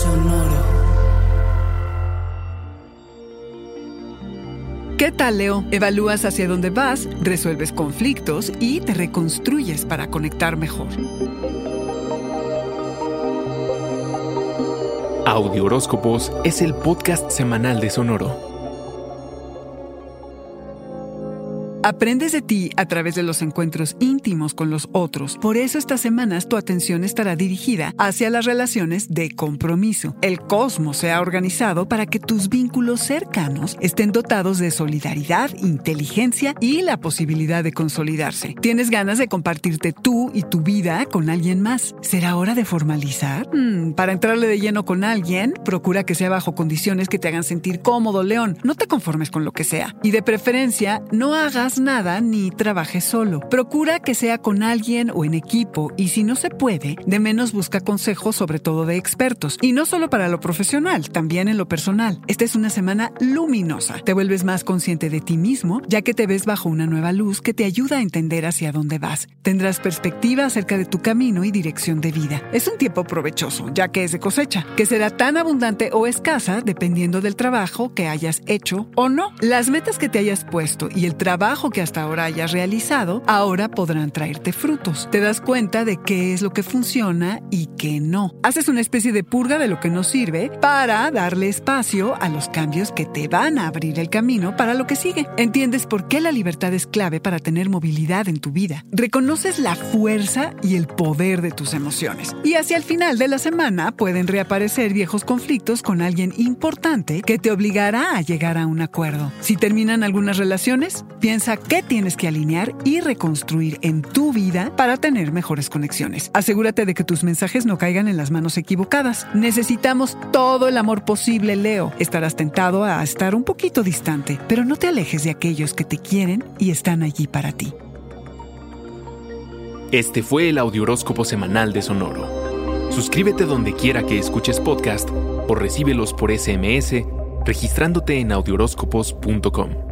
Sonoro. ¿Qué tal, Leo? Evalúas hacia dónde vas, resuelves conflictos y te reconstruyes para conectar mejor. Audio Horóscopos es el podcast semanal de Sonoro. Aprendes de ti a través de los encuentros íntimos con los otros. Por eso estas semanas tu atención estará dirigida hacia las relaciones de compromiso. El cosmos se ha organizado para que tus vínculos cercanos estén dotados de solidaridad, inteligencia y la posibilidad de consolidarse. ¿Tienes ganas de compartirte tú y tu vida con alguien más? ¿Será hora de formalizar? Hmm, para entrarle de lleno con alguien, procura que sea bajo condiciones que te hagan sentir cómodo, León. No te conformes con lo que sea. Y de preferencia, no hagas nada ni trabajes solo. Procura que sea con alguien o en equipo y si no se puede, de menos busca consejos sobre todo de expertos. Y no solo para lo profesional, también en lo personal. Esta es una semana luminosa. Te vuelves más consciente de ti mismo, ya que te ves bajo una nueva luz que te ayuda a entender hacia dónde vas. Tendrás perspectiva acerca de tu camino y dirección de vida. Es un tiempo provechoso, ya que es de cosecha, que será tan abundante o escasa dependiendo del trabajo que hayas hecho o no. Las metas que te hayas puesto y el trabajo que hasta ahora hayas realizado, ahora podrán traerte frutos. Te das cuenta de qué es lo que funciona y qué no. Haces una especie de purga de lo que no sirve para darle espacio a los cambios que te van a abrir el camino para lo que sigue. Entiendes por qué la libertad es clave para tener movilidad en tu vida. Reconoces la fuerza y el poder de tus emociones. Y hacia el final de la semana pueden reaparecer viejos conflictos con alguien importante que te obligará a llegar a un acuerdo. Si terminan algunas relaciones, piensa qué tienes que alinear y reconstruir en tu vida para tener mejores conexiones. Asegúrate de que tus mensajes no caigan en las manos equivocadas. Necesitamos todo el amor posible, Leo. Estarás tentado a estar un poquito distante, pero no te alejes de aquellos que te quieren y están allí para ti. Este fue el Audioróscopo Semanal de Sonoro. Suscríbete donde quiera que escuches podcast o recíbelos por SMS registrándote en audioróscopos.com.